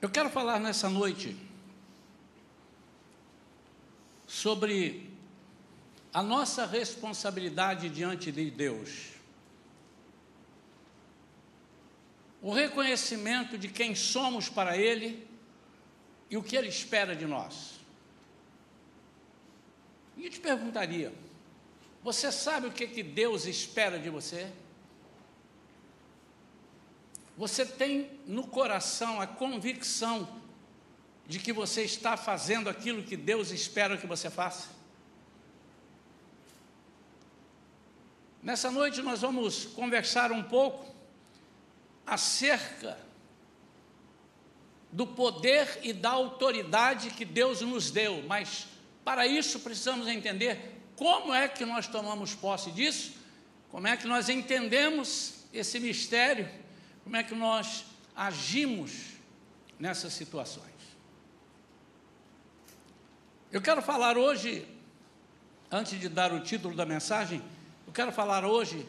Eu quero falar nessa noite sobre a nossa responsabilidade diante de Deus. O reconhecimento de quem somos para Ele e o que Ele espera de nós. E eu te perguntaria: você sabe o que, que Deus espera de você? Você tem no coração a convicção de que você está fazendo aquilo que Deus espera que você faça? Nessa noite nós vamos conversar um pouco acerca do poder e da autoridade que Deus nos deu, mas para isso precisamos entender como é que nós tomamos posse disso, como é que nós entendemos esse mistério, como é que nós agimos nessas situações. Eu quero falar hoje, antes de dar o título da mensagem, eu quero falar hoje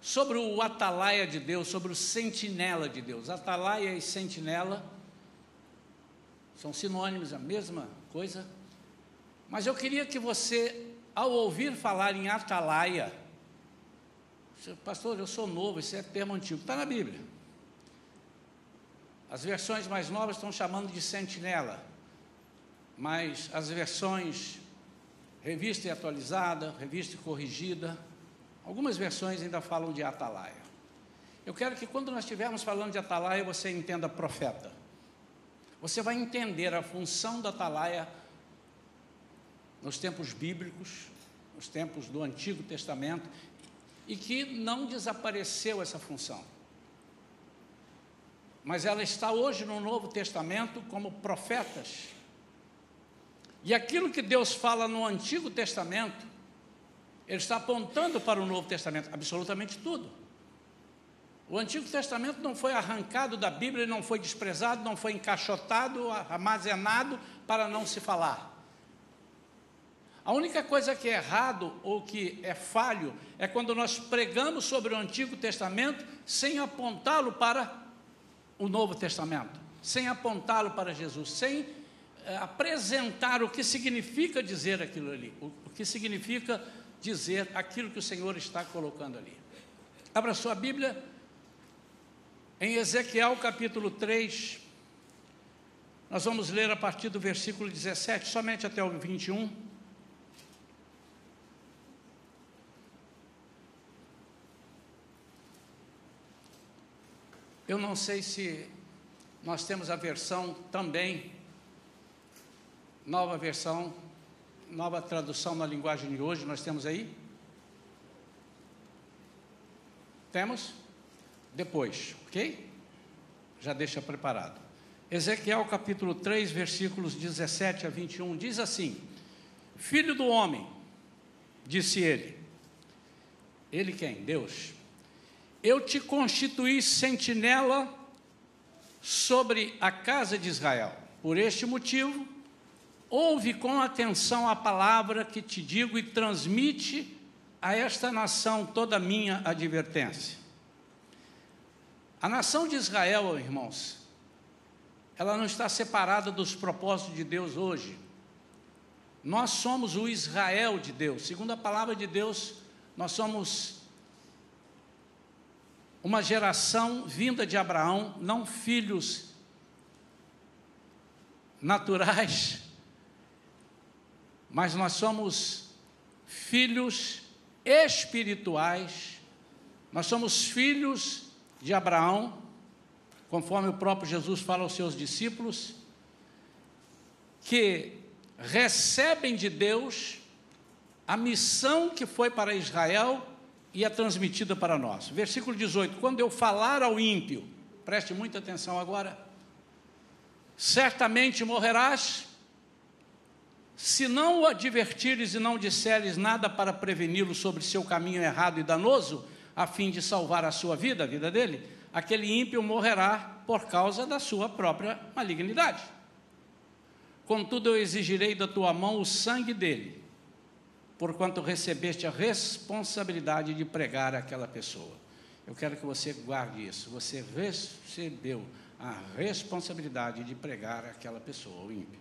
sobre o atalaia de Deus, sobre o sentinela de Deus. Atalaia e sentinela são sinônimos, a mesma coisa. Mas eu queria que você, ao ouvir falar em atalaia, pastor, eu sou novo, esse é termo antigo, está na Bíblia. As versões mais novas estão chamando de sentinela, mas as versões revista e atualizada, revista e corrigida, Algumas versões ainda falam de atalaia. Eu quero que quando nós estivermos falando de atalaia, você entenda profeta. Você vai entender a função da atalaia nos tempos bíblicos, nos tempos do Antigo Testamento, e que não desapareceu essa função. Mas ela está hoje no Novo Testamento como profetas. E aquilo que Deus fala no Antigo Testamento, ele está apontando para o Novo Testamento, absolutamente tudo. O Antigo Testamento não foi arrancado da Bíblia, não foi desprezado, não foi encaixotado, armazenado para não se falar. A única coisa que é errado ou que é falho é quando nós pregamos sobre o Antigo Testamento sem apontá-lo para o Novo Testamento, sem apontá-lo para Jesus, sem é, apresentar o que significa dizer aquilo ali, o, o que significa dizer aquilo que o Senhor está colocando ali. Abra sua Bíblia em Ezequiel capítulo 3. Nós vamos ler a partir do versículo 17, somente até o 21. Eu não sei se nós temos a versão também, nova versão nova tradução na linguagem de hoje, nós temos aí? Temos? Depois, ok? Já deixa preparado. Ezequiel capítulo 3, versículos 17 a 21, diz assim: Filho do homem, disse ele, ele quem? Deus. Eu te constituí sentinela sobre a casa de Israel. Por este motivo, Ouve com atenção a palavra que te digo e transmite a esta nação toda a minha advertência. A nação de Israel, irmãos, ela não está separada dos propósitos de Deus hoje. Nós somos o Israel de Deus. Segundo a palavra de Deus, nós somos uma geração vinda de Abraão, não filhos naturais, mas nós somos filhos espirituais, nós somos filhos de Abraão, conforme o próprio Jesus fala aos seus discípulos, que recebem de Deus a missão que foi para Israel e é transmitida para nós. Versículo 18: Quando eu falar ao ímpio, preste muita atenção agora, certamente morrerás, se não o advertires e não disseres nada para preveni-lo sobre seu caminho errado e danoso, a fim de salvar a sua vida, a vida dele, aquele ímpio morrerá por causa da sua própria malignidade. Contudo, eu exigirei da tua mão o sangue dele, porquanto recebeste a responsabilidade de pregar aquela pessoa. Eu quero que você guarde isso. Você recebeu a responsabilidade de pregar aquela pessoa, o ímpio.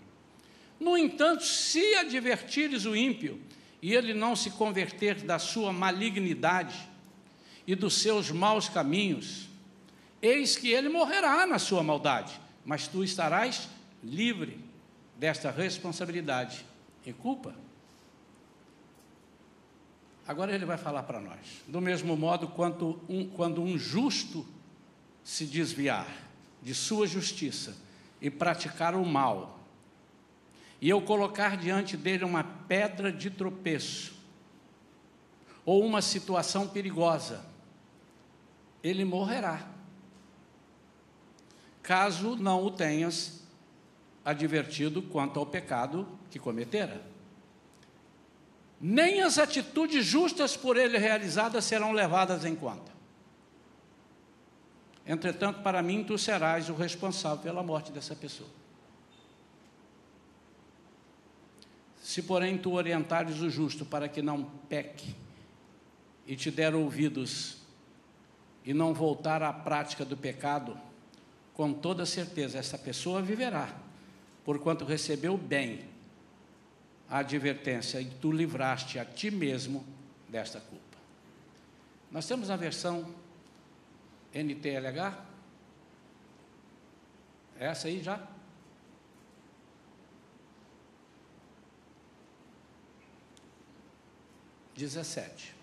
No entanto, se advertires o ímpio e ele não se converter da sua malignidade e dos seus maus caminhos, eis que ele morrerá na sua maldade, mas tu estarás livre desta responsabilidade e culpa. Agora ele vai falar para nós. Do mesmo modo, quanto um, quando um justo se desviar de sua justiça e praticar o mal, e eu colocar diante dele uma pedra de tropeço, ou uma situação perigosa, ele morrerá. Caso não o tenhas advertido quanto ao pecado que cometera. Nem as atitudes justas por ele realizadas serão levadas em conta. Entretanto, para mim, tu serás o responsável pela morte dessa pessoa. Se, porém, tu orientares o justo para que não peque e te der ouvidos e não voltar à prática do pecado, com toda certeza essa pessoa viverá, porquanto recebeu bem a advertência e tu livraste a ti mesmo desta culpa. Nós temos a versão NTLH? É essa aí já? Dezessete.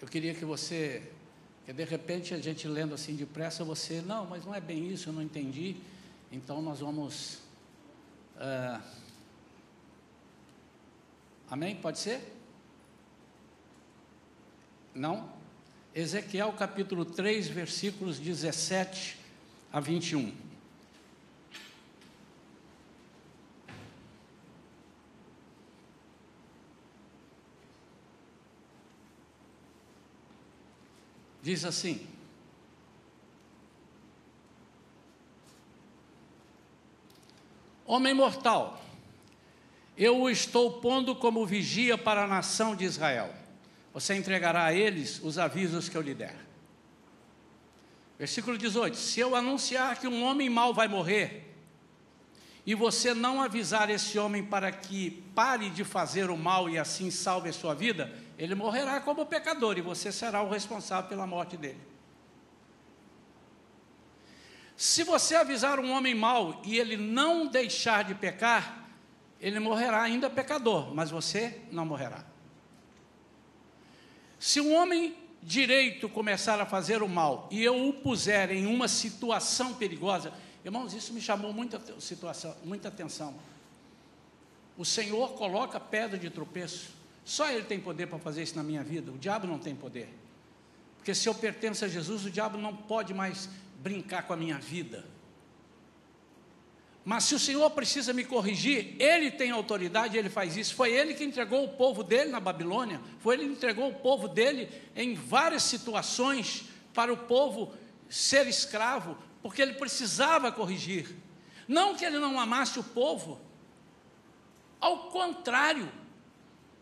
Eu queria que você porque de repente a gente lendo assim depressa, você, não, mas não é bem isso, eu não entendi. Então nós vamos. Uh, amém? Pode ser? Não? Ezequiel capítulo 3, versículos 17 a 21. Diz assim: Homem mortal, eu o estou pondo como vigia para a nação de Israel. Você entregará a eles os avisos que eu lhe der. Versículo 18: Se eu anunciar que um homem mau vai morrer, e você não avisar esse homem para que pare de fazer o mal e assim salve a sua vida, ele morrerá como pecador e você será o responsável pela morte dele. Se você avisar um homem mau e ele não deixar de pecar, ele morrerá ainda pecador, mas você não morrerá. Se um homem direito começar a fazer o mal e eu o puser em uma situação perigosa, irmãos, isso me chamou muita situação, muita atenção. O Senhor coloca pedra de tropeço só Ele tem poder para fazer isso na minha vida, o diabo não tem poder. Porque se eu pertenço a Jesus, o diabo não pode mais brincar com a minha vida. Mas se o Senhor precisa me corrigir, Ele tem autoridade, Ele faz isso. Foi Ele que entregou o povo dele na Babilônia, foi Ele que entregou o povo dele em várias situações para o povo ser escravo, porque Ele precisava corrigir. Não que Ele não amasse o povo, ao contrário,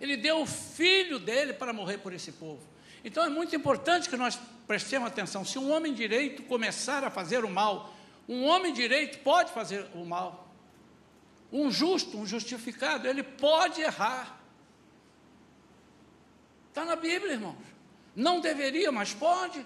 ele deu o filho dele para morrer por esse povo. Então é muito importante que nós prestemos atenção. Se um homem direito começar a fazer o mal, um homem direito pode fazer o mal. Um justo, um justificado, ele pode errar. Está na Bíblia, irmãos. Não deveria, mas pode.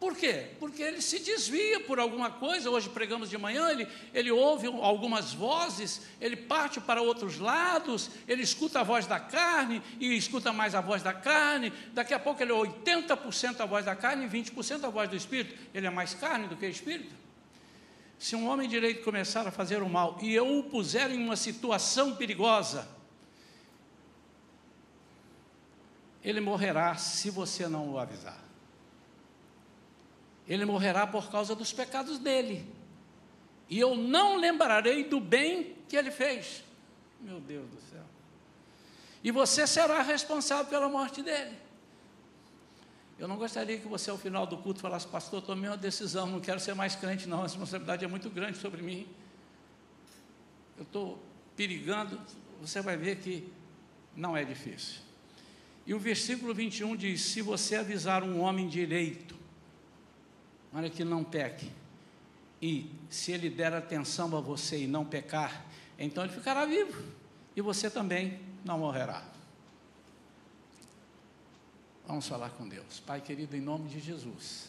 Por quê? Porque ele se desvia por alguma coisa. Hoje pregamos de manhã, ele, ele ouve algumas vozes, ele parte para outros lados, ele escuta a voz da carne e escuta mais a voz da carne. Daqui a pouco ele é 80% a voz da carne e 20% a voz do espírito. Ele é mais carne do que espírito. Se um homem direito começar a fazer o mal e eu o puser em uma situação perigosa, ele morrerá se você não o avisar ele morrerá por causa dos pecados dele. E eu não lembrarei do bem que ele fez. Meu Deus do céu. E você será responsável pela morte dele. Eu não gostaria que você, ao final do culto, falasse, pastor, tomei uma decisão, não quero ser mais crente, não, a responsabilidade é muito grande sobre mim. eu estou perigando, você vai ver que não é difícil. E o versículo 21 diz: Se você avisar um homem direito, olha que não peque, e se ele der atenção a você e não pecar, então ele ficará vivo, e você também não morrerá. Vamos falar com Deus. Pai querido, em nome de Jesus,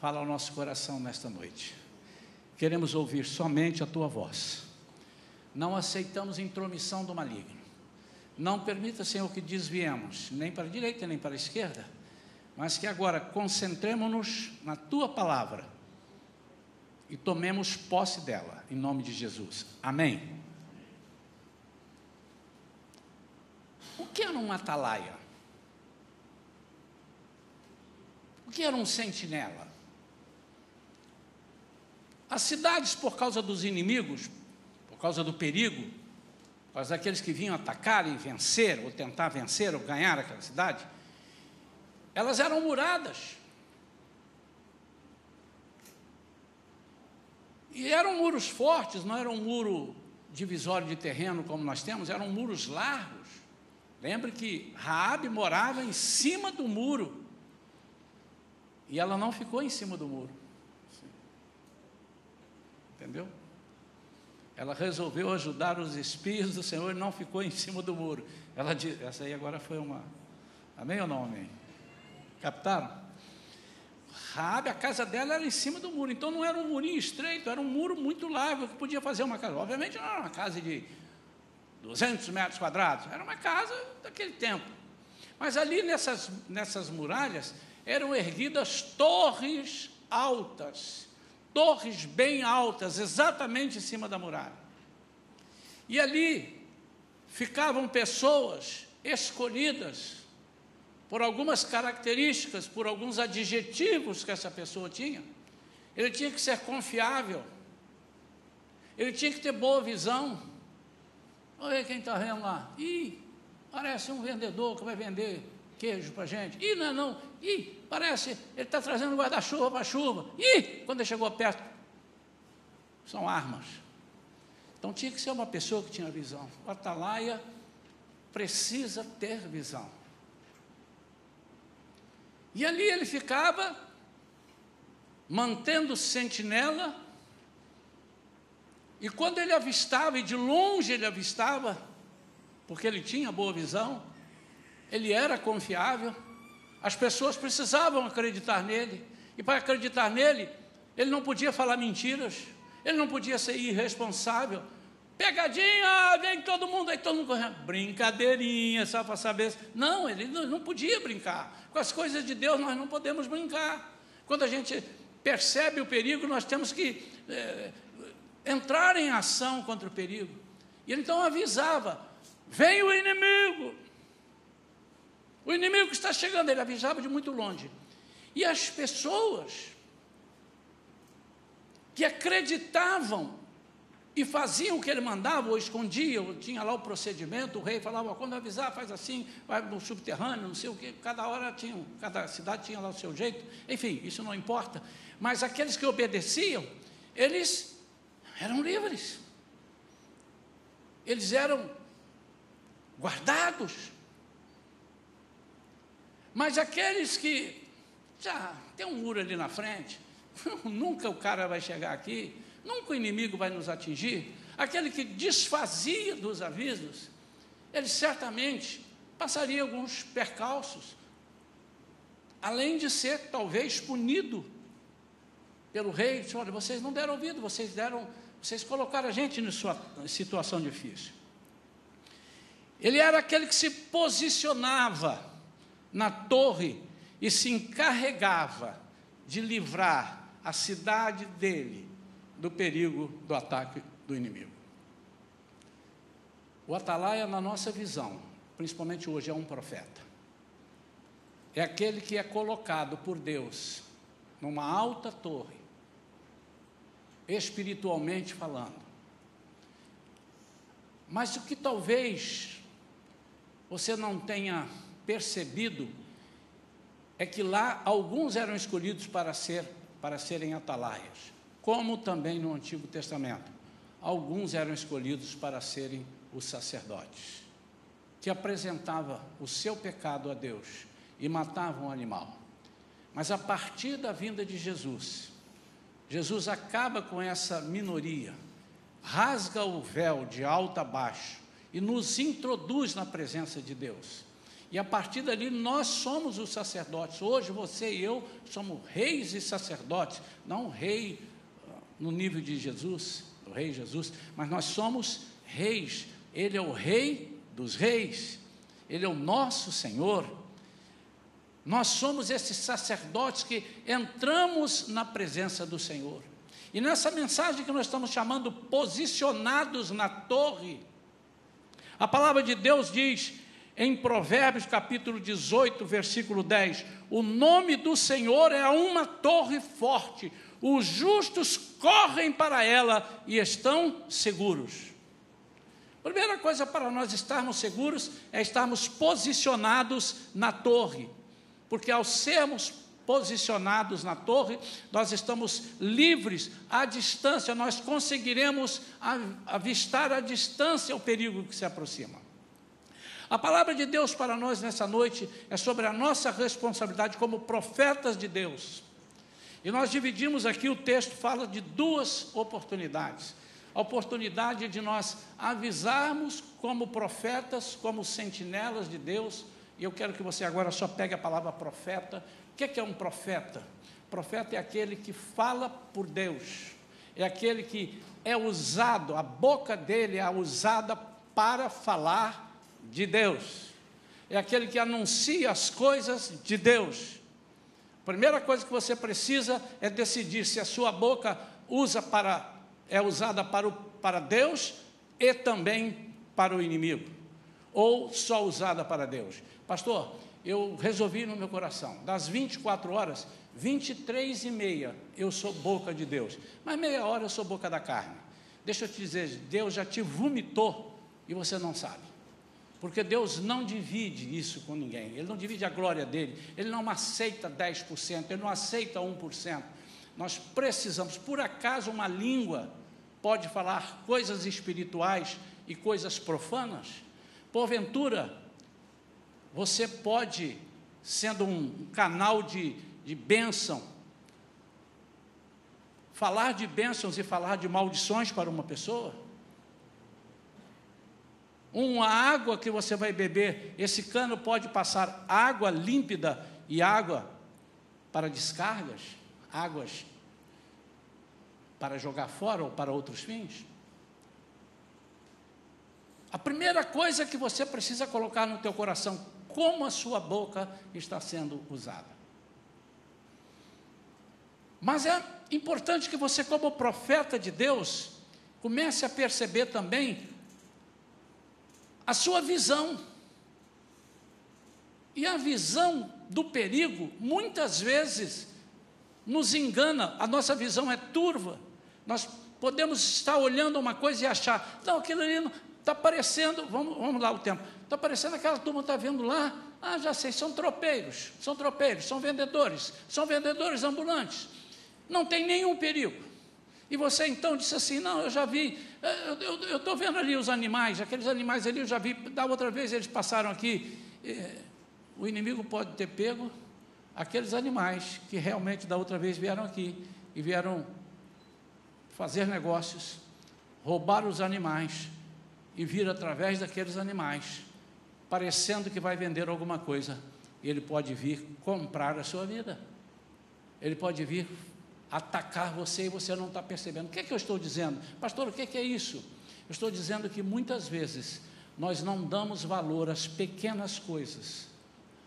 fala ao nosso coração nesta noite. Queremos ouvir somente a tua voz. Não aceitamos intromissão do maligno. Não permita, Senhor, que desviemos, nem para a direita, nem para a esquerda, mas que agora concentremos-nos na tua palavra e tomemos posse dela, em nome de Jesus. Amém. O que era um atalaia? O que era um sentinela? As cidades, por causa dos inimigos, por causa do perigo, por causa daqueles que vinham atacar e vencer, ou tentar vencer, ou ganhar aquela cidade, elas eram muradas. E eram muros fortes, não era um muro divisório de terreno como nós temos, eram muros largos. Lembre que Raabe morava em cima do muro. E ela não ficou em cima do muro. Entendeu? Ela resolveu ajudar os espíritos do Senhor e não ficou em cima do muro. Ela disse, essa aí agora foi uma. Amém ou não amém? Captaram? Rabi, a casa dela era em cima do muro, então não era um murinho estreito, era um muro muito largo que podia fazer uma casa. Obviamente não era uma casa de 200 metros quadrados, era uma casa daquele tempo. Mas ali nessas, nessas muralhas eram erguidas torres altas, torres bem altas, exatamente em cima da muralha. E ali ficavam pessoas escolhidas por algumas características, por alguns adjetivos que essa pessoa tinha. Ele tinha que ser confiável, ele tinha que ter boa visão. Olha quem está vendo lá. Ih, parece um vendedor que vai vender queijo para gente. Ih, não é não. Ih, parece, ele está trazendo guarda-chuva para a chuva. Ih, quando ele chegou perto, são armas. Então tinha que ser uma pessoa que tinha visão. O atalaia precisa ter visão. E ali ele ficava, mantendo sentinela, e quando ele avistava, e de longe ele avistava, porque ele tinha boa visão, ele era confiável, as pessoas precisavam acreditar nele, e para acreditar nele, ele não podia falar mentiras, ele não podia ser irresponsável. Pegadinha, vem todo mundo, aí todo mundo correndo. Brincadeirinha, só para saber. Não, ele não podia brincar. Com as coisas de Deus nós não podemos brincar. Quando a gente percebe o perigo, nós temos que é, entrar em ação contra o perigo. E ele então avisava: vem o inimigo. O inimigo está chegando, ele avisava de muito longe. E as pessoas que acreditavam e faziam o que ele mandava, ou escondiam, tinha lá o procedimento, o rei falava, quando avisar, faz assim, vai no subterrâneo, não sei o que, cada hora tinha, cada cidade tinha lá o seu jeito, enfim, isso não importa. Mas aqueles que obedeciam, eles eram livres. Eles eram guardados. Mas aqueles que já tem um muro ali na frente, nunca o cara vai chegar aqui, nunca o inimigo vai nos atingir. Aquele que desfazia dos avisos, ele certamente passaria alguns percalços, além de ser talvez punido pelo rei. Disse, Olha, vocês não deram ouvido, vocês deram, vocês colocaram a gente em sua situação difícil. Ele era aquele que se posicionava na torre e se encarregava de livrar a cidade dele do perigo do ataque do inimigo. O atalaia, na nossa visão, principalmente hoje, é um profeta. É aquele que é colocado por Deus numa alta torre, espiritualmente falando. Mas o que talvez você não tenha percebido é que lá alguns eram escolhidos para, ser, para serem atalaias, como também no Antigo Testamento. alguns eram escolhidos para serem os sacerdotes, que apresentavam o seu pecado a Deus e matavam o animal. Mas a partir da vinda de Jesus, Jesus acaba com essa minoria, rasga o véu de alto a baixo e nos introduz na presença de Deus. E a partir dali nós somos os sacerdotes. Hoje você e eu somos reis e sacerdotes, não rei no nível de Jesus, o rei Jesus, mas nós somos reis. Ele é o rei dos reis. Ele é o nosso Senhor. Nós somos esses sacerdotes que entramos na presença do Senhor. E nessa mensagem que nós estamos chamando posicionados na torre, a palavra de Deus diz em Provérbios capítulo 18, versículo 10: O nome do Senhor é uma torre forte, os justos correm para ela e estão seguros. Primeira coisa para nós estarmos seguros é estarmos posicionados na torre, porque ao sermos posicionados na torre, nós estamos livres à distância, nós conseguiremos avistar à distância o perigo que se aproxima. A palavra de Deus para nós nessa noite é sobre a nossa responsabilidade como profetas de Deus. E nós dividimos aqui o texto, fala de duas oportunidades. A oportunidade de nós avisarmos como profetas, como sentinelas de Deus. E eu quero que você agora só pegue a palavra profeta. O que é, que é um profeta? Profeta é aquele que fala por Deus, é aquele que é usado, a boca dele é usada para falar de Deus, é aquele que anuncia as coisas de Deus. Primeira coisa que você precisa é decidir se a sua boca usa para, é usada para, o, para Deus e também para o inimigo, ou só usada para Deus. Pastor, eu resolvi no meu coração, das 24 horas, 23 e meia eu sou boca de Deus, mas meia hora eu sou boca da carne. Deixa eu te dizer, Deus já te vomitou e você não sabe. Porque Deus não divide isso com ninguém, Ele não divide a glória dele, Ele não aceita 10%, Ele não aceita 1%. Nós precisamos, por acaso, uma língua pode falar coisas espirituais e coisas profanas? Porventura, você pode, sendo um canal de, de bênção, falar de bênçãos e falar de maldições para uma pessoa? Uma água que você vai beber, esse cano pode passar água límpida e água para descargas, águas para jogar fora ou para outros fins. A primeira coisa que você precisa colocar no teu coração, como a sua boca está sendo usada. Mas é importante que você, como profeta de Deus, comece a perceber também a sua visão. E a visão do perigo, muitas vezes, nos engana, a nossa visão é turva. Nós podemos estar olhando uma coisa e achar, não, aquilo ali está parecendo, vamos, vamos lá o tempo, está parecendo aquela turma está vendo lá, ah, já sei, são tropeiros, são tropeiros, são vendedores, são vendedores ambulantes. Não tem nenhum perigo. E você então disse assim: Não, eu já vi, eu estou vendo ali os animais, aqueles animais ali eu já vi, da outra vez eles passaram aqui. Eh, o inimigo pode ter pego aqueles animais que realmente da outra vez vieram aqui e vieram fazer negócios, roubar os animais e vir através daqueles animais, parecendo que vai vender alguma coisa. Ele pode vir comprar a sua vida. Ele pode vir atacar você e você não está percebendo. O que é que eu estou dizendo? Pastor, o que é, que é isso? Eu estou dizendo que muitas vezes nós não damos valor às pequenas coisas,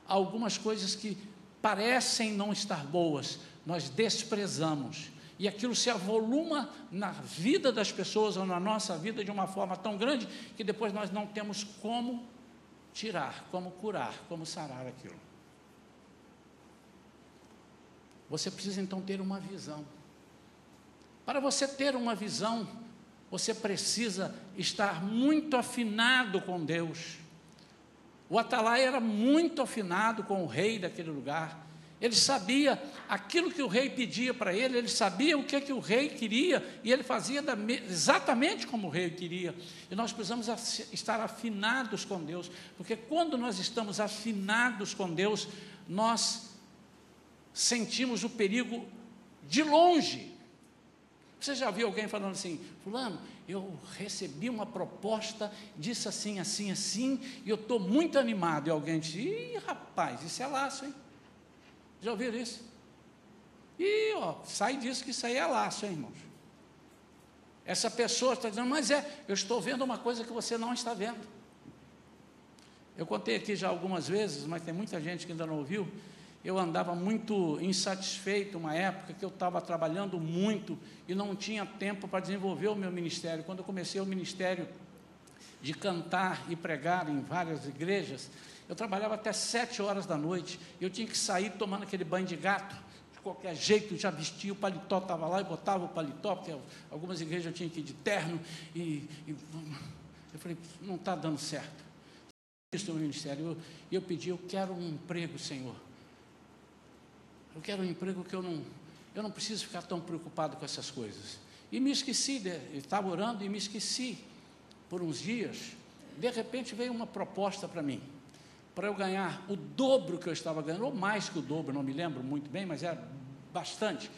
algumas coisas que parecem não estar boas, nós desprezamos. E aquilo se avoluma na vida das pessoas ou na nossa vida de uma forma tão grande que depois nós não temos como tirar, como curar, como sarar aquilo. Você precisa então ter uma visão. Para você ter uma visão, você precisa estar muito afinado com Deus. O Atalai era muito afinado com o rei daquele lugar. Ele sabia aquilo que o rei pedia para ele, ele sabia o que, que o rei queria, e ele fazia da, exatamente como o rei queria. E nós precisamos estar afinados com Deus, porque quando nós estamos afinados com Deus, nós sentimos o perigo de longe. Você já viu alguém falando assim, fulano, eu recebi uma proposta, disse assim, assim, assim, e eu estou muito animado. E alguém diz, ih, rapaz, isso é laço, hein? Já ouviram isso? E, ó, sai disso que isso aí é laço, hein, irmãos? Essa pessoa está dizendo, mas é, eu estou vendo uma coisa que você não está vendo. Eu contei aqui já algumas vezes, mas tem muita gente que ainda não ouviu. Eu andava muito insatisfeito uma época que eu estava trabalhando muito e não tinha tempo para desenvolver o meu ministério. Quando eu comecei o ministério de cantar e pregar em várias igrejas, eu trabalhava até sete horas da noite. Eu tinha que sair tomando aquele banho de gato. De qualquer jeito, já vestia, o paletó estava lá, e botava o paletó, porque algumas igrejas eu tinha que ir de terno. E, e eu falei, não está dando certo. Isso no ministério. Eu, eu pedi, eu quero um emprego, Senhor. Eu quero um emprego que eu não, eu não preciso ficar tão preocupado com essas coisas. E me esqueci, de, estava orando e me esqueci por uns dias. De repente veio uma proposta para mim para eu ganhar o dobro que eu estava ganhando, ou mais que o dobro, não me lembro muito bem, mas era bastante,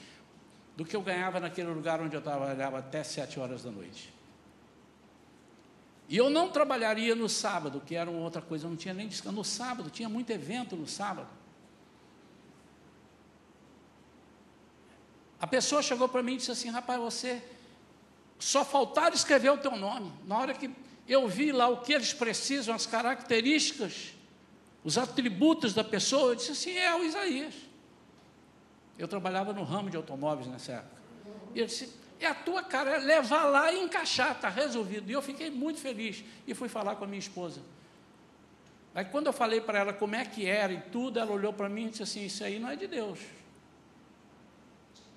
do que eu ganhava naquele lugar onde eu trabalhava até sete horas da noite. E eu não trabalharia no sábado, que era outra coisa, eu não tinha nem descanso. No sábado, tinha muito evento no sábado. A pessoa chegou para mim e disse assim: rapaz, você só faltaram escrever o teu nome. Na hora que eu vi lá o que eles precisam, as características, os atributos da pessoa, eu disse assim: é o Isaías. Eu trabalhava no ramo de automóveis nessa época. E ele disse: é a tua cara, é levar lá e encaixar, está resolvido. E eu fiquei muito feliz e fui falar com a minha esposa. Aí quando eu falei para ela como é que era e tudo, ela olhou para mim e disse assim: Isso aí não é de Deus.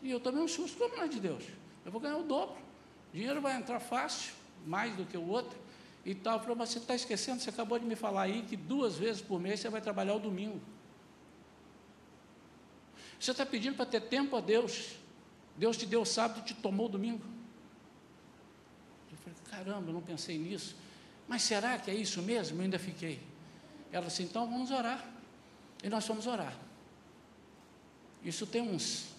E eu tomei um susto, como não é de Deus? Eu vou ganhar o dobro. O dinheiro vai entrar fácil, mais do que o outro e tal. Falou, mas você está esquecendo, você acabou de me falar aí que duas vezes por mês você vai trabalhar o domingo. Você está pedindo para ter tempo a Deus. Deus te deu sábado e te tomou domingo. Eu falei, caramba, eu não pensei nisso. Mas será que é isso mesmo? Eu ainda fiquei. Ela disse, então vamos orar. E nós fomos orar. Isso tem uns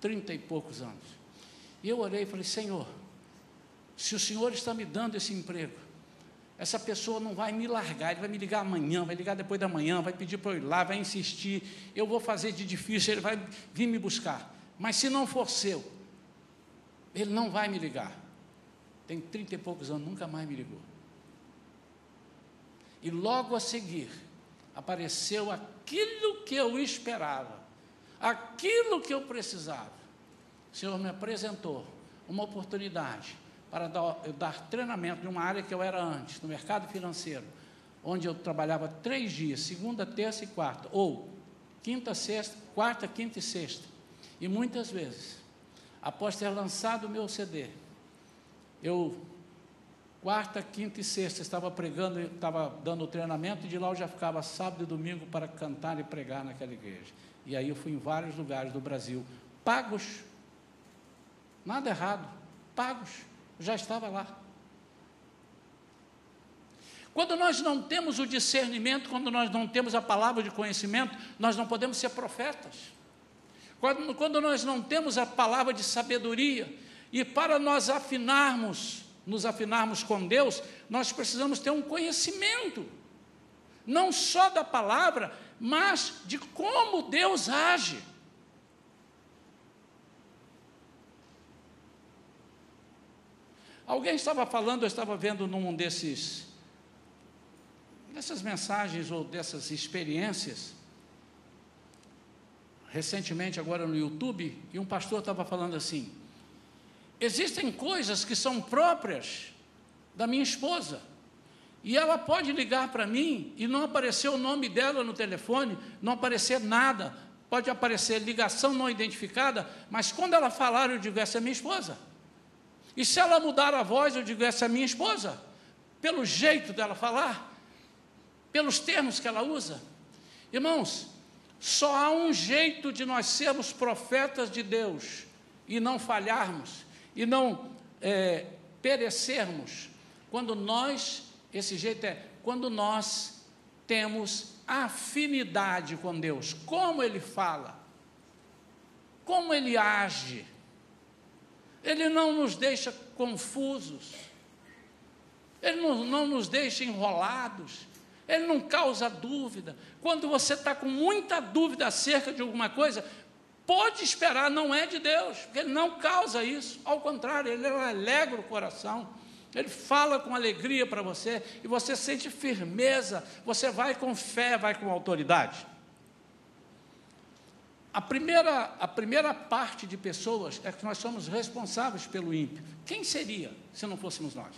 trinta e poucos anos. E eu orei e falei, Senhor, se o Senhor está me dando esse emprego, essa pessoa não vai me largar, ele vai me ligar amanhã, vai ligar depois da manhã, vai pedir para eu ir lá, vai insistir, eu vou fazer de difícil, ele vai vir me buscar. Mas se não for seu, ele não vai me ligar. Tem trinta e poucos anos, nunca mais me ligou. E logo a seguir, apareceu aquilo que eu esperava, aquilo que eu precisava. O Senhor me apresentou uma oportunidade para dar, dar treinamento de uma área que eu era antes, no mercado financeiro, onde eu trabalhava três dias, segunda, terça e quarta, ou quinta, sexta, quarta, quinta e sexta. E muitas vezes, após ter lançado o meu CD, eu, quarta, quinta e sexta, estava pregando, estava dando treinamento, e de lá eu já ficava sábado e domingo para cantar e pregar naquela igreja. E aí eu fui em vários lugares do Brasil, pagos, nada errado, pagos já estava lá. Quando nós não temos o discernimento, quando nós não temos a palavra de conhecimento, nós não podemos ser profetas. Quando, quando nós não temos a palavra de sabedoria, e para nós afinarmos, nos afinarmos com Deus, nós precisamos ter um conhecimento, não só da palavra, mas de como Deus age. Alguém estava falando, eu estava vendo num desses dessas mensagens ou dessas experiências recentemente agora no YouTube, e um pastor estava falando assim: existem coisas que são próprias da minha esposa. E ela pode ligar para mim e não aparecer o nome dela no telefone, não aparecer nada. Pode aparecer ligação não identificada, mas quando ela falar, eu digo: essa é minha esposa. E se ela mudar a voz, eu digo: essa é minha esposa, pelo jeito dela falar, pelos termos que ela usa. Irmãos, Só há um jeito de nós sermos profetas de Deus e não falharmos, e não é, perecermos, quando nós, esse jeito é, quando nós temos afinidade com Deus, como Ele fala, como Ele age, Ele não nos deixa confusos, Ele não, não nos deixa enrolados, Ele não causa dúvida. Quando você está com muita dúvida acerca de alguma coisa, pode esperar, não é de Deus, porque Ele não causa isso, ao contrário, Ele alegra o coração, Ele fala com alegria para você, e você sente firmeza, você vai com fé, vai com autoridade. A primeira, a primeira parte de pessoas é que nós somos responsáveis pelo ímpio. Quem seria se não fôssemos nós?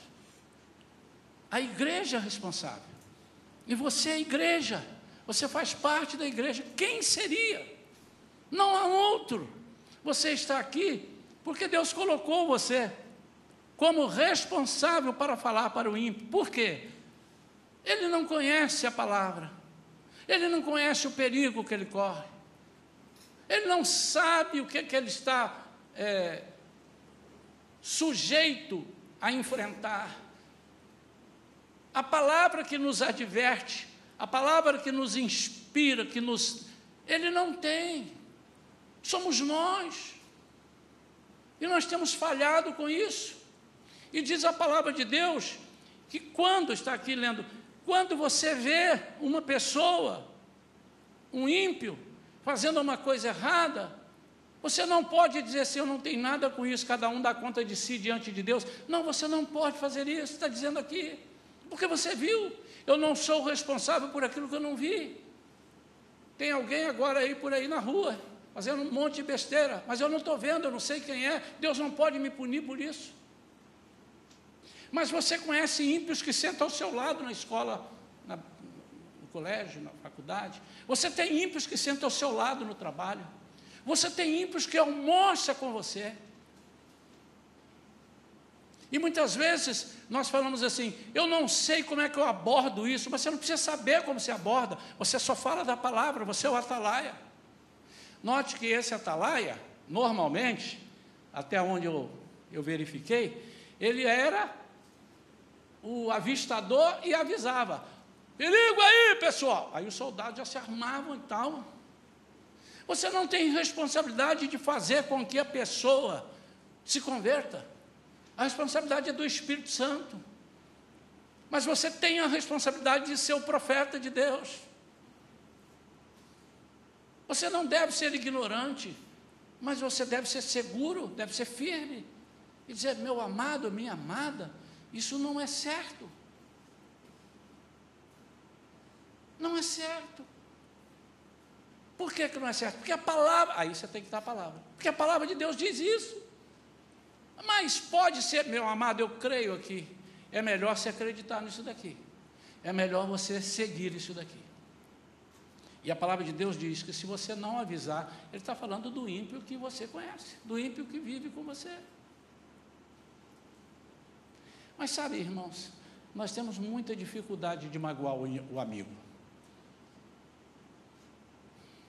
A igreja é responsável. E você é igreja, você faz parte da igreja. Quem seria? Não há outro. Você está aqui porque Deus colocou você como responsável para falar para o ímpio. Por quê? Ele não conhece a palavra. Ele não conhece o perigo que ele corre. Ele não sabe o que, que ele está é, sujeito a enfrentar. A palavra que nos adverte, a palavra que nos inspira, que nos. Ele não tem somos nós. E nós temos falhado com isso. E diz a palavra de Deus que quando, está aqui lendo, quando você vê uma pessoa, um ímpio, fazendo uma coisa errada, você não pode dizer assim, eu não tenho nada com isso, cada um dá conta de si diante de Deus. Não, você não pode fazer isso, está dizendo aqui, porque você viu, eu não sou responsável por aquilo que eu não vi. Tem alguém agora aí por aí na rua, fazendo um monte de besteira, mas eu não estou vendo, eu não sei quem é, Deus não pode me punir por isso. Mas você conhece ímpios que sentam ao seu lado na escola, na, no colégio, na faculdade. Você tem ímpios que sentam ao seu lado no trabalho. Você tem ímpios que almoçam com você. E muitas vezes nós falamos assim: eu não sei como é que eu abordo isso, mas você não precisa saber como se aborda, você só fala da palavra, você é o atalaia. Note que esse atalaia, normalmente, até onde eu, eu verifiquei, ele era o avistador e avisava: perigo aí, pessoal. Aí os soldados já se armavam e tal. Você não tem responsabilidade de fazer com que a pessoa se converta. A responsabilidade é do Espírito Santo. Mas você tem a responsabilidade de ser o profeta de Deus. Você não deve ser ignorante, mas você deve ser seguro, deve ser firme. E dizer, meu amado, minha amada, isso não é certo. Não é certo. Por que, que não é certo? Porque a palavra, aí você tem que dar a palavra. Porque a palavra de Deus diz isso. Mas pode ser, meu amado, eu creio aqui. É melhor você acreditar nisso daqui. É melhor você seguir isso daqui. E a palavra de Deus diz que se você não avisar, Ele está falando do ímpio que você conhece, do ímpio que vive com você. Mas sabe, irmãos, nós temos muita dificuldade de magoar o, amigo.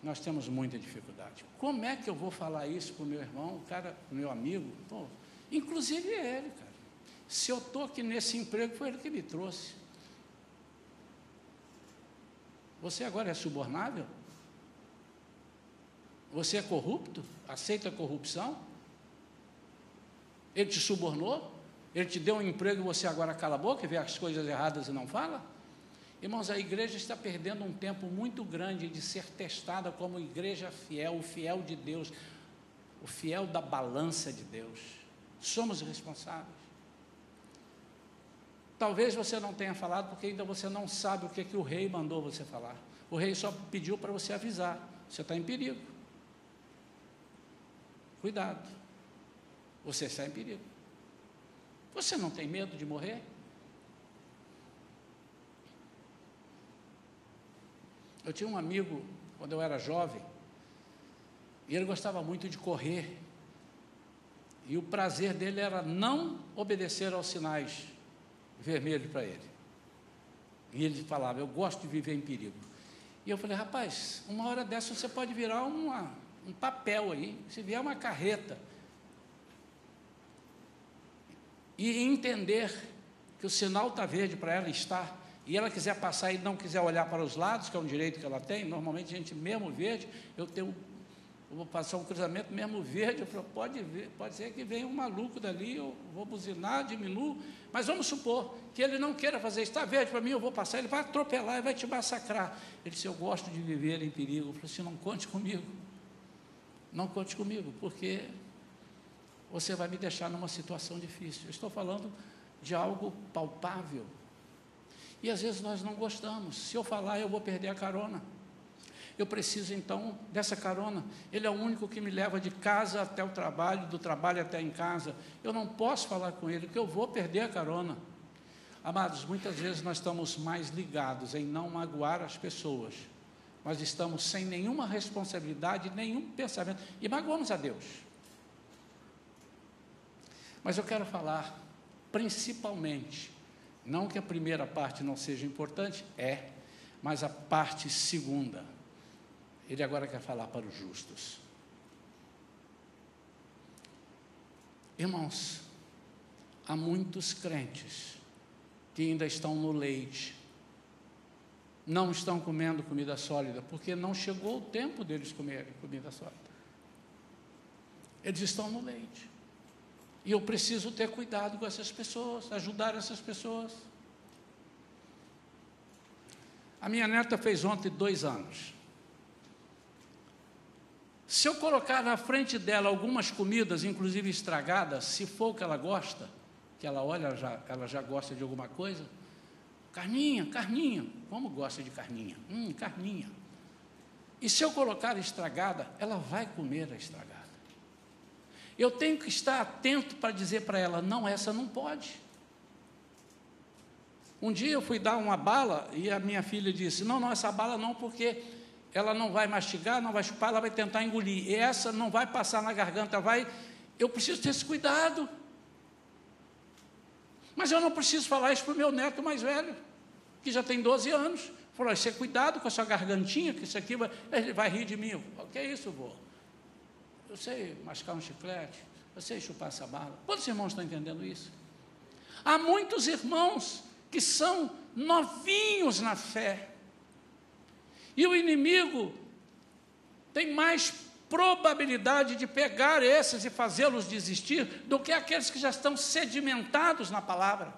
Nós temos muita dificuldade. Como é que eu vou falar isso para o meu irmão, o cara, o meu amigo? Pô, inclusive ele, cara. Se eu estou aqui nesse emprego, foi ele que me trouxe. Você agora é subornável? Você é corrupto? Aceita a corrupção? Ele te subornou? Ele te deu um emprego e você agora cala a boca e vê as coisas erradas e não fala? Irmãos, a igreja está perdendo um tempo muito grande de ser testada como igreja fiel, o fiel de Deus, o fiel da balança de Deus. Somos responsáveis. Talvez você não tenha falado porque ainda você não sabe o que, é que o rei mandou você falar. O rei só pediu para você avisar: você está em perigo. Cuidado, você está em perigo. Você não tem medo de morrer? Eu tinha um amigo, quando eu era jovem, e ele gostava muito de correr. E o prazer dele era não obedecer aos sinais vermelho para ele. E ele falava: Eu gosto de viver em perigo. E eu falei, rapaz, uma hora dessa você pode virar uma, um papel aí, se vier uma carreta. E entender que o sinal está verde para ela estar, e ela quiser passar e não quiser olhar para os lados, que é um direito que ela tem, normalmente a gente mesmo verde, eu tenho vou passar um cruzamento mesmo verde, eu falo, pode, ver, pode ser que venha um maluco dali, eu vou buzinar, diminuo, mas vamos supor que ele não queira fazer está verde para mim, eu vou passar, ele vai atropelar e vai te massacrar. Ele disse, eu gosto de viver em perigo. Eu falei assim, não conte comigo, não conte comigo, porque você vai me deixar numa situação difícil. Eu estou falando de algo palpável. E às vezes nós não gostamos. Se eu falar, eu vou perder a carona. Eu preciso então dessa carona. Ele é o único que me leva de casa até o trabalho, do trabalho até em casa. Eu não posso falar com ele, porque eu vou perder a carona. Amados, muitas vezes nós estamos mais ligados em não magoar as pessoas, mas estamos sem nenhuma responsabilidade, nenhum pensamento, e magoamos a Deus. Mas eu quero falar principalmente, não que a primeira parte não seja importante, é, mas a parte segunda. Ele agora quer falar para os justos. Irmãos, há muitos crentes que ainda estão no leite, não estão comendo comida sólida, porque não chegou o tempo deles comerem comida sólida. Eles estão no leite. E eu preciso ter cuidado com essas pessoas, ajudar essas pessoas. A minha neta fez ontem dois anos. Se eu colocar na frente dela algumas comidas, inclusive estragadas, se for o que ela gosta, que ela olha, já, ela já gosta de alguma coisa, carninha, carninha, como gosta de carninha? Hum, carninha. E se eu colocar estragada, ela vai comer a estragada. Eu tenho que estar atento para dizer para ela: não, essa não pode. Um dia eu fui dar uma bala e a minha filha disse: não, não, essa bala não, porque ela não vai mastigar, não vai chupar, ela vai tentar engolir. E essa não vai passar na garganta, vai. Eu preciso ter esse cuidado. Mas eu não preciso falar isso para o meu neto mais velho, que já tem 12 anos. Falou: você cuidado com a sua gargantinha, que isso aqui vai, ele vai rir de mim. O que é isso, vô? Eu sei mascar um chiclete, eu sei chupar essa bala. Quantos irmãos estão entendendo isso? Há muitos irmãos que são novinhos na fé, e o inimigo tem mais probabilidade de pegar esses e fazê-los desistir do que aqueles que já estão sedimentados na palavra.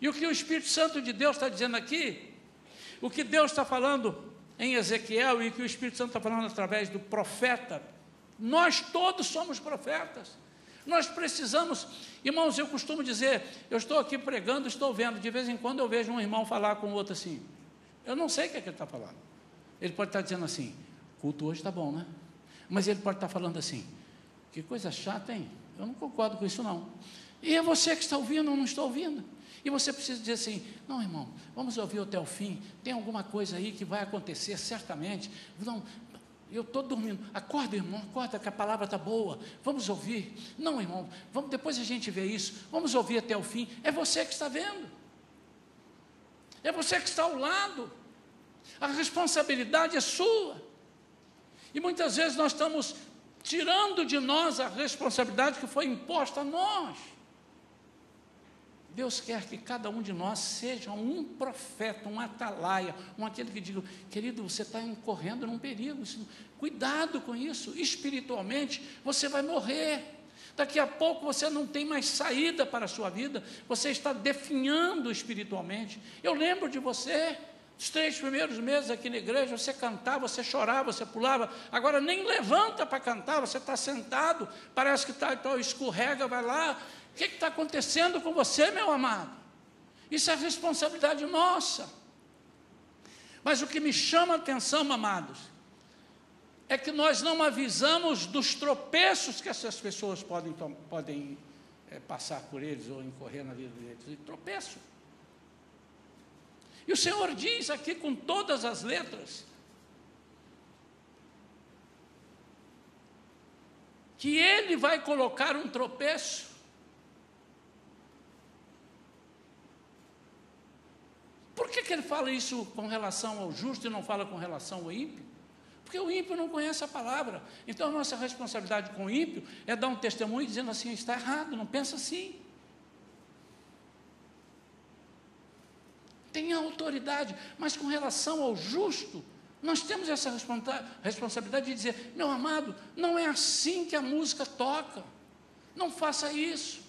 E o que o Espírito Santo de Deus está dizendo aqui, o que Deus está falando em Ezequiel e o que o Espírito Santo está falando através do profeta, nós todos somos profetas. Nós precisamos, irmãos, eu costumo dizer, eu estou aqui pregando, estou vendo, de vez em quando eu vejo um irmão falar com o outro assim. Eu não sei o que, é que ele está falando. Ele pode estar dizendo assim: culto hoje está bom, né? Mas ele pode estar falando assim: que coisa chata, hein? Eu não concordo com isso, não. E é você que está ouvindo ou não está ouvindo. E você precisa dizer assim: não, irmão, vamos ouvir até o fim. Tem alguma coisa aí que vai acontecer, certamente. Não, eu estou dormindo. Acorda, irmão, acorda que a palavra está boa. Vamos ouvir. Não, irmão, vamos, depois a gente vê isso. Vamos ouvir até o fim. É você que está vendo. É você que está ao lado. A responsabilidade é sua. E muitas vezes nós estamos tirando de nós a responsabilidade que foi imposta a nós. Deus quer que cada um de nós seja um profeta, um atalaia, um aquele que diga, querido, você está incorrendo num perigo, cuidado com isso, espiritualmente você vai morrer. Daqui a pouco você não tem mais saída para a sua vida, você está definhando espiritualmente. Eu lembro de você, os três primeiros meses aqui na igreja, você cantava, você chorava, você pulava, agora nem levanta para cantar, você está sentado, parece que está, então escorrega, vai lá. O que está acontecendo com você, meu amado? Isso é responsabilidade nossa. Mas o que me chama a atenção, amados, é que nós não avisamos dos tropeços que essas pessoas podem, podem é, passar por eles ou incorrer na vida deles. E tropeço. E o Senhor diz aqui com todas as letras, que Ele vai colocar um tropeço. Por que, que ele fala isso com relação ao justo e não fala com relação ao ímpio? Porque o ímpio não conhece a palavra. Então a nossa responsabilidade com o ímpio é dar um testemunho dizendo assim: está errado, não pensa assim. Tem autoridade, mas com relação ao justo, nós temos essa responsabilidade de dizer: meu amado, não é assim que a música toca, não faça isso.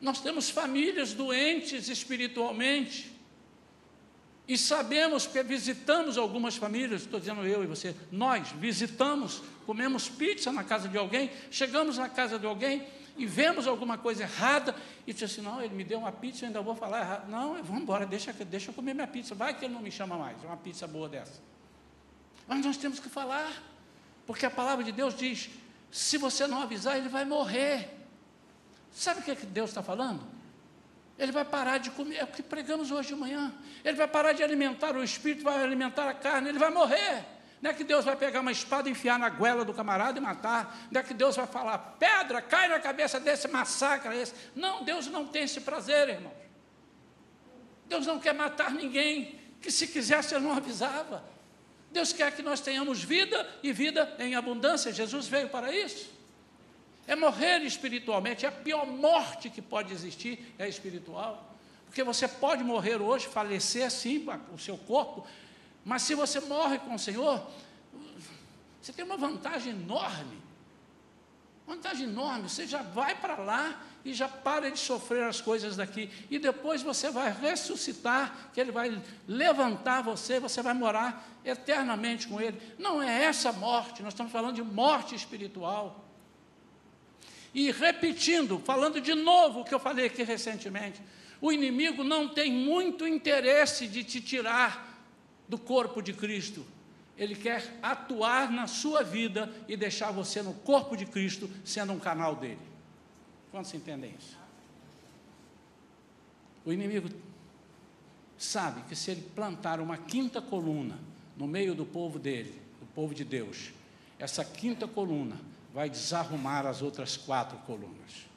Nós temos famílias doentes espiritualmente, e sabemos que visitamos algumas famílias, estou dizendo eu e você, nós visitamos, comemos pizza na casa de alguém, chegamos na casa de alguém e vemos alguma coisa errada e diz assim: não, ele me deu uma pizza, eu ainda vou falar errado. Não, vamos embora, deixa, deixa eu comer minha pizza, vai que ele não me chama mais, uma pizza boa dessa. Mas nós temos que falar, porque a palavra de Deus diz: se você não avisar, ele vai morrer. Sabe o que, é que Deus está falando? Ele vai parar de comer, é o que pregamos hoje de manhã. Ele vai parar de alimentar o espírito, vai alimentar a carne, ele vai morrer. Não é que Deus vai pegar uma espada e enfiar na goela do camarada e matar. Não é que Deus vai falar, pedra, cai na cabeça desse, massacra esse. Não, Deus não tem esse prazer, irmão. Deus não quer matar ninguém, que se quisesse ele não avisava. Deus quer que nós tenhamos vida e vida em abundância. Jesus veio para isso. É morrer espiritualmente, é a pior morte que pode existir, é espiritual. Porque você pode morrer hoje, falecer assim, o seu corpo, mas se você morre com o Senhor, você tem uma vantagem enorme. Vantagem enorme, você já vai para lá e já para de sofrer as coisas daqui. E depois você vai ressuscitar, que Ele vai levantar você, você vai morar eternamente com Ele. Não é essa morte, nós estamos falando de morte espiritual. E repetindo, falando de novo o que eu falei aqui recentemente, o inimigo não tem muito interesse de te tirar do corpo de Cristo. Ele quer atuar na sua vida e deixar você no corpo de Cristo, sendo um canal dele. Quantos entendem isso? O inimigo sabe que se ele plantar uma quinta coluna no meio do povo dele, do povo de Deus, essa quinta coluna vai desarrumar as outras quatro colunas.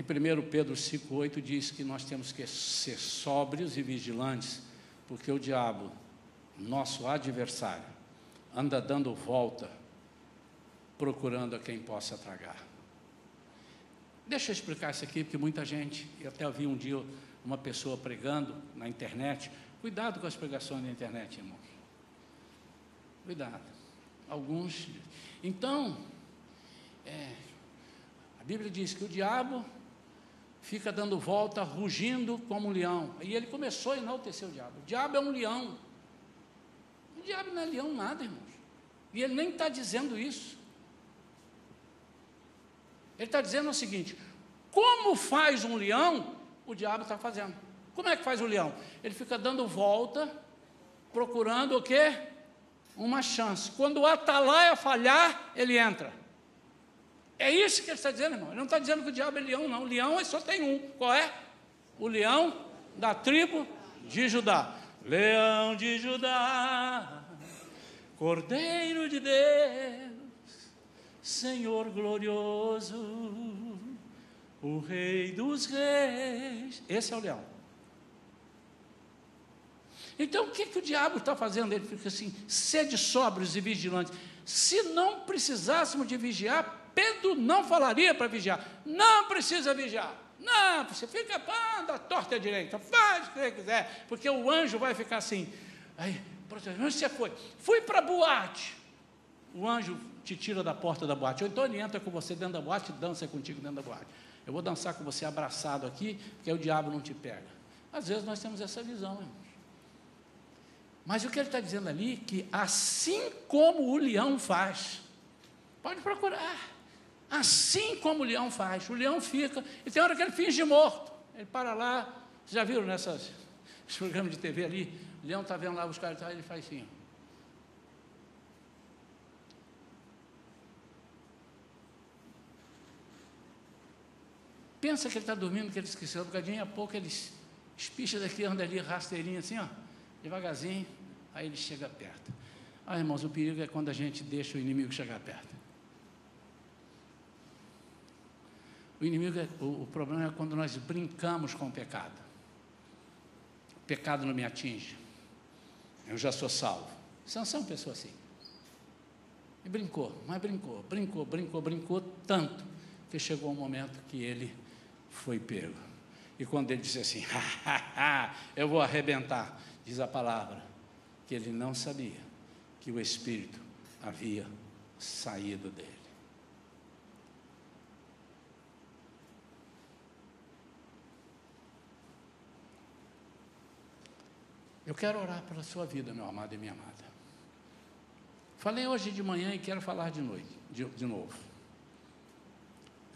Em 1 Pedro 5,8 diz que nós temos que ser sóbrios e vigilantes, porque o diabo, nosso adversário, anda dando volta, procurando a quem possa tragar. Deixa eu explicar isso aqui, porque muita gente, eu até vi um dia uma pessoa pregando na internet, cuidado com as pregações na internet, irmãos. Cuidado. Alguns. Então, é, a Bíblia diz que o diabo fica dando volta, rugindo como um leão. E ele começou a enaltecer o diabo. O diabo é um leão. O diabo não é leão nada, irmãos. E ele nem está dizendo isso. Ele está dizendo o seguinte: como faz um leão, o diabo está fazendo. Como é que faz o leão? Ele fica dando volta, procurando o quê? Uma chance. Quando o atalaia falhar, ele entra. É isso que ele está dizendo, irmão. Ele não está dizendo que o diabo é leão, não. O leão só tem um. Qual é? O leão da tribo de Judá. Leão de Judá, Cordeiro de Deus, Senhor glorioso, o Rei dos Reis. Esse é o leão. Então, o que, que o diabo está fazendo? Ele fica assim: sede sóbrios e vigilantes. Se não precisássemos de vigiar, Pedro não falaria para vigiar. Não precisa vigiar. Não, você fica anda torta à direita, faz o que você quiser, porque o anjo vai ficar assim. Aí, onde você foi? Fui para a boate. O anjo te tira da porta da boate. Ou então ele entra com você dentro da boate e dança contigo dentro da boate. Eu vou dançar com você abraçado aqui, porque o diabo não te pega. Às vezes nós temos essa visão, irmãos. Mas o que ele está dizendo ali, que assim como o leão faz, pode procurar. Assim como o leão faz. O leão fica, e tem hora que ele finge morto. Ele para lá, vocês já viram nessas programas de TV ali? O leão está vendo lá os caras, ele faz assim. Pensa que ele está dormindo, que ele esqueceu um bocadinho, a pouco ele espicha daqui, anda ali rasteirinho assim, ó, devagarzinho, aí ele chega perto. Ah, irmãos, o perigo é quando a gente deixa o inimigo chegar perto. O inimigo, é, o, o problema é quando nós brincamos com o pecado. O pecado não me atinge. Eu já sou salvo. Sansão pensou assim. E brincou, mas brincou, brincou, brincou, brincou tanto que chegou um momento que ele foi pego. E quando ele disse assim, eu vou arrebentar, diz a palavra, que ele não sabia que o Espírito havia saído dele. Eu quero orar pela sua vida, meu amado e minha amada. Falei hoje de manhã e quero falar de noite, de, de novo.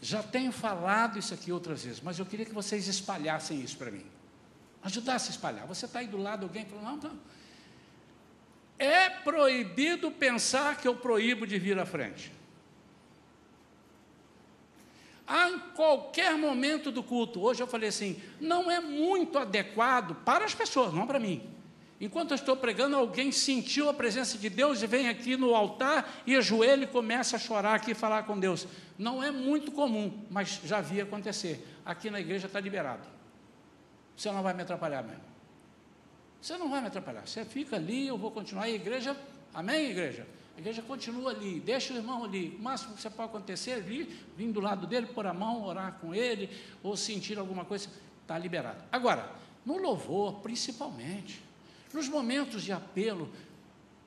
Já tenho falado isso aqui outras vezes, mas eu queria que vocês espalhassem isso para mim. Ajudasse a espalhar. Você está aí do lado, alguém falou, não, não. É proibido pensar que eu proíbo de vir à frente. A em qualquer momento do culto, hoje eu falei assim, não é muito adequado para as pessoas, não para mim. Enquanto eu estou pregando, alguém sentiu a presença de Deus e vem aqui no altar e ajoelha e começa a chorar aqui e falar com Deus. Não é muito comum, mas já vi acontecer. Aqui na igreja está liberado. Você não vai me atrapalhar mesmo. Você não vai me atrapalhar. Você fica ali, eu vou continuar. a igreja, amém, igreja? A igreja continua ali, deixa o irmão ali. O máximo que você pode acontecer é vir, vir do lado dele, pôr a mão, orar com ele, ou sentir alguma coisa, está liberado. Agora, no louvor, principalmente, nos momentos de apelo,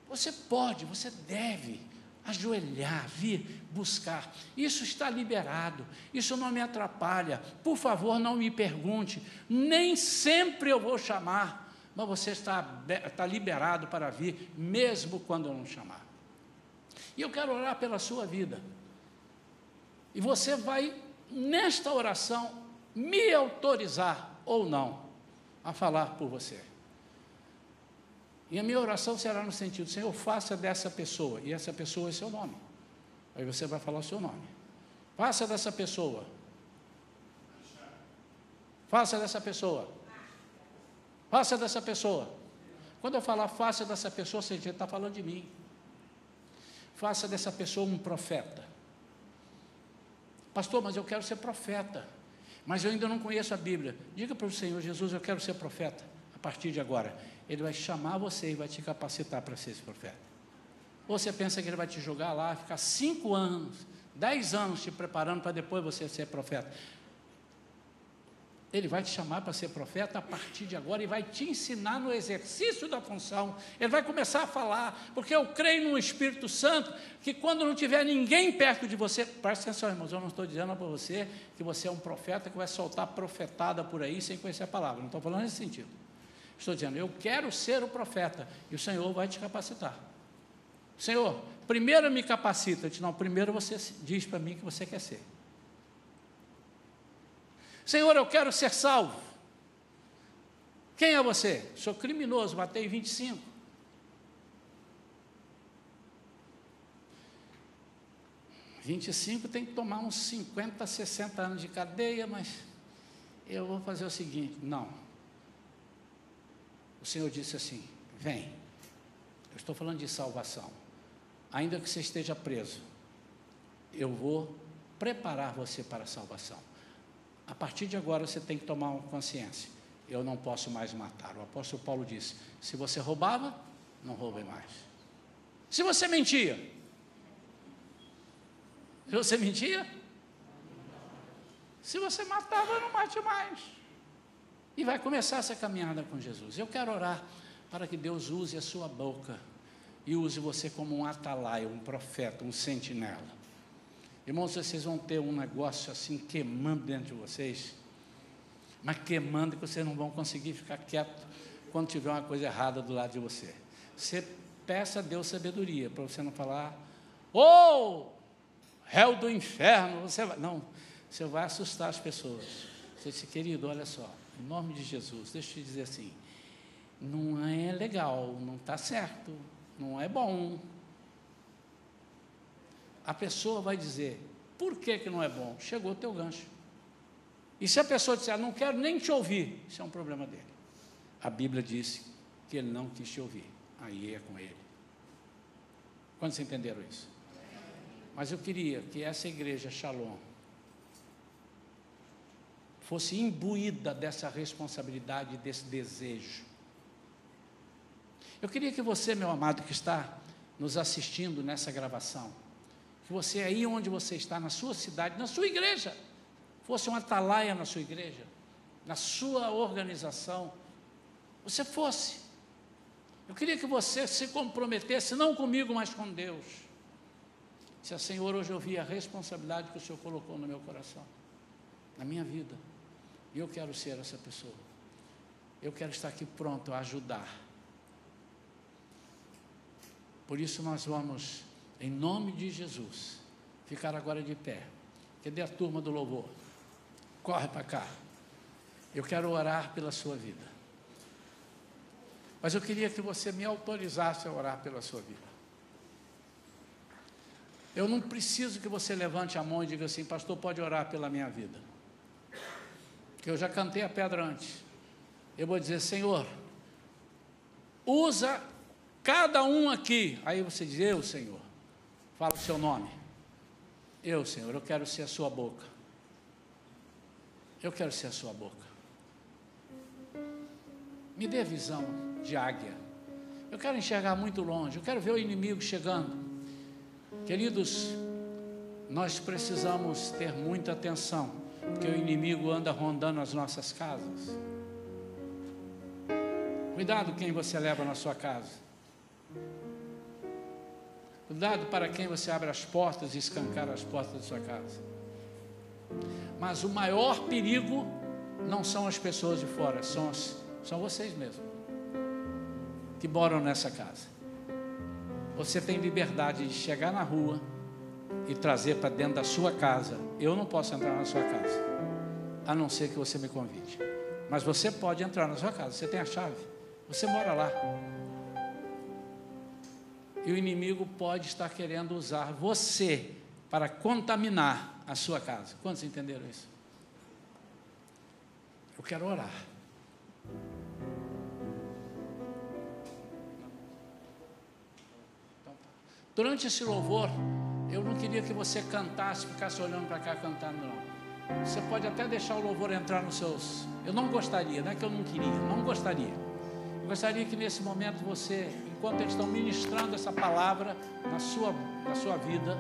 você pode, você deve ajoelhar, vir buscar. Isso está liberado, isso não me atrapalha. Por favor, não me pergunte, nem sempre eu vou chamar, mas você está, está liberado para vir, mesmo quando eu não chamar. E eu quero orar pela sua vida. E você vai, nesta oração, me autorizar ou não a falar por você. E a minha oração será no sentido, Senhor, faça dessa pessoa, e essa pessoa é seu nome. Aí você vai falar o seu nome. Faça dessa pessoa. Faça dessa pessoa. Faça dessa pessoa. Quando eu falar faça dessa pessoa, você está falando de mim. Faça dessa pessoa um profeta. Pastor, mas eu quero ser profeta. Mas eu ainda não conheço a Bíblia. Diga para o Senhor Jesus, eu quero ser profeta a partir de agora. Ele vai chamar você e vai te capacitar para ser esse profeta. Ou você pensa que ele vai te jogar lá, ficar cinco anos, dez anos te preparando para depois você ser profeta. Ele vai te chamar para ser profeta a partir de agora e vai te ensinar no exercício da função. Ele vai começar a falar, porque eu creio no Espírito Santo, que quando não tiver ninguém perto de você, presta atenção, irmãos, eu não estou dizendo para você que você é um profeta que vai soltar profetada por aí sem conhecer a palavra, não estou falando nesse sentido. Estou dizendo, eu quero ser o profeta, e o Senhor vai te capacitar. Senhor, primeiro me capacita, não, primeiro você diz para mim que você quer ser. Senhor, eu quero ser salvo. Quem é você? Sou criminoso, matei 25. Vinte e cinco tem que tomar uns 50, 60 anos de cadeia, mas eu vou fazer o seguinte, não, Senhor disse assim: Vem, eu estou falando de salvação. Ainda que você esteja preso, eu vou preparar você para a salvação. A partir de agora você tem que tomar consciência. Eu não posso mais matar. O apóstolo Paulo disse: se você roubava, não roube mais. Se você mentia, se você mentia, se você matava, não mate mais. E vai começar essa caminhada com Jesus. Eu quero orar para que Deus use a sua boca e use você como um atalaia, um profeta, um sentinela. Irmãos, vocês vão ter um negócio assim queimando dentro de vocês, mas queimando que vocês não vão conseguir ficar quieto quando tiver uma coisa errada do lado de você. Você peça a Deus sabedoria para você não falar, ô oh, réu do inferno, você vai. Não, você vai assustar as pessoas. Você disse, querido, olha só, em nome de Jesus, deixa eu te dizer assim: não é legal, não está certo, não é bom. A pessoa vai dizer: por que, que não é bom? Chegou o teu gancho. E se a pessoa disser, não quero nem te ouvir, isso é um problema dele. A Bíblia disse que ele não quis te ouvir, aí é com ele. Quantos entenderam isso? Mas eu queria que essa igreja Shalom fosse imbuída dessa responsabilidade, desse desejo. Eu queria que você, meu amado, que está nos assistindo nessa gravação, que você aí onde você está, na sua cidade, na sua igreja, fosse um atalaia na sua igreja, na sua organização, você fosse. Eu queria que você se comprometesse, não comigo, mas com Deus. Se a Senhor, hoje eu vi a responsabilidade que o Senhor colocou no meu coração, na minha vida. E eu quero ser essa pessoa. Eu quero estar aqui pronto a ajudar. Por isso nós vamos, em nome de Jesus, ficar agora de pé. Cadê a turma do louvor? Corre para cá. Eu quero orar pela sua vida. Mas eu queria que você me autorizasse a orar pela sua vida. Eu não preciso que você levante a mão e diga assim, pastor, pode orar pela minha vida que eu já cantei a pedra antes. Eu vou dizer, Senhor, usa cada um aqui. Aí você diz, eu, Senhor, fala o seu nome. Eu, Senhor, eu quero ser a sua boca. Eu quero ser a sua boca. Me dê visão de águia. Eu quero enxergar muito longe. Eu quero ver o inimigo chegando. Queridos, nós precisamos ter muita atenção porque o inimigo anda rondando as nossas casas. Cuidado quem você leva na sua casa. Cuidado para quem você abre as portas e escancar as portas da sua casa. Mas o maior perigo não são as pessoas de fora, são, as, são vocês mesmos que moram nessa casa. Você tem liberdade de chegar na rua e trazer para dentro da sua casa. Eu não posso entrar na sua casa, a não ser que você me convide. Mas você pode entrar na sua casa, você tem a chave, você mora lá. E o inimigo pode estar querendo usar você para contaminar a sua casa. Quantos entenderam isso? Eu quero orar. Então tá. Durante esse louvor, eu não queria que você cantasse, ficasse olhando para cá cantando, não. Você pode até deixar o louvor entrar nos seus. Eu não gostaria, não é que eu não queria, não gostaria. Eu gostaria que nesse momento você, enquanto eles estão ministrando essa palavra na sua, na sua vida,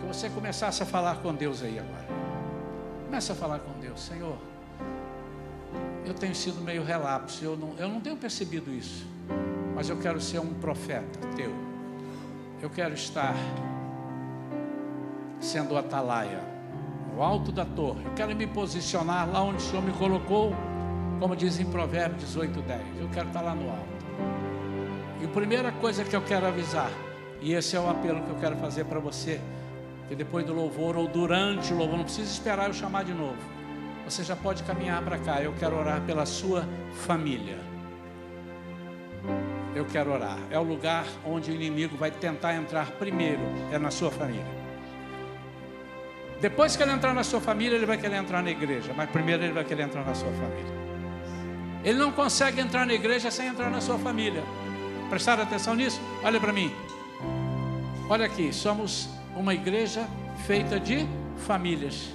que você começasse a falar com Deus aí agora. Comece a falar com Deus, Senhor. Eu tenho sido meio relapso, eu não, eu não tenho percebido isso, mas eu quero ser um profeta teu. Eu quero estar sendo atalaia, no alto da torre. Quero me posicionar lá onde o Senhor me colocou, como diz em Provérbios 18, 10. Eu quero estar lá no alto. E a primeira coisa que eu quero avisar, e esse é o apelo que eu quero fazer para você, que depois do louvor ou durante o louvor, não precisa esperar eu chamar de novo. Você já pode caminhar para cá. Eu quero orar pela sua família. Eu quero orar. É o lugar onde o inimigo vai tentar entrar primeiro, é na sua família. Depois que ele entrar na sua família, ele vai querer entrar na igreja, mas primeiro ele vai querer entrar na sua família. Ele não consegue entrar na igreja sem entrar na sua família. Prestaram atenção nisso? Olha para mim. Olha aqui, somos uma igreja feita de famílias.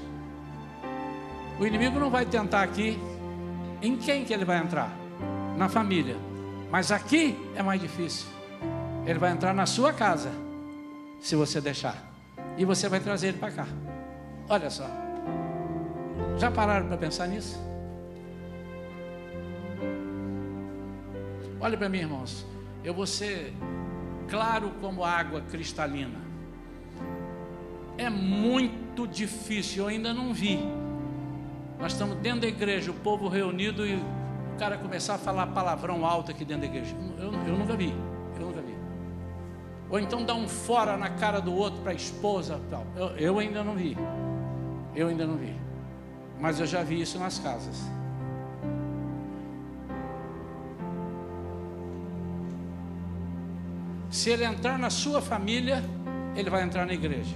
O inimigo não vai tentar aqui. Em quem que ele vai entrar? Na família. Mas aqui é mais difícil. Ele vai entrar na sua casa, se você deixar. E você vai trazer ele para cá. Olha só. Já pararam para pensar nisso? Olha para mim, irmãos. Eu vou ser claro como água cristalina. É muito difícil, eu ainda não vi. Nós estamos dentro da igreja, o povo reunido e o cara começar a falar palavrão alto aqui dentro da igreja. Eu, eu nunca vi, eu nunca vi. Ou então dar um fora na cara do outro para a esposa. Tal. Eu, eu ainda não vi. Eu ainda não vi. Mas eu já vi isso nas casas. Se ele entrar na sua família, ele vai entrar na igreja.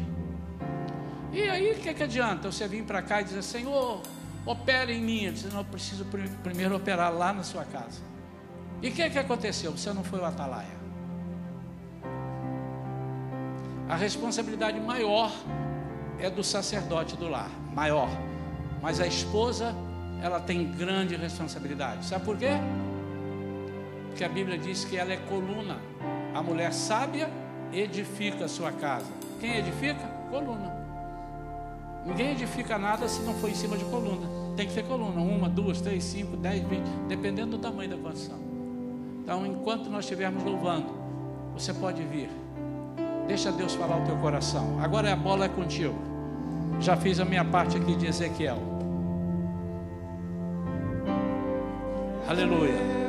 E aí, o que, que adianta você vir para cá e dizer, Senhor, opera em mim? Ele diz, não, eu preciso primeiro operar lá na sua casa. E o que, que aconteceu? Você não foi o atalaia. A responsabilidade maior é do sacerdote do lar, maior. Mas a esposa, ela tem grande responsabilidade. Sabe por quê? Porque a Bíblia diz que ela é coluna. A mulher sábia edifica a sua casa. Quem edifica? Coluna. Ninguém edifica nada se não for em cima de coluna. Tem que ser coluna, uma, duas, três, cinco, dez, vinte, dependendo do tamanho da construção. Então, enquanto nós estivermos louvando, você pode vir. Deixa Deus falar o teu coração. Agora a bola é contigo. Já fiz a minha parte aqui de Ezequiel. Aleluia.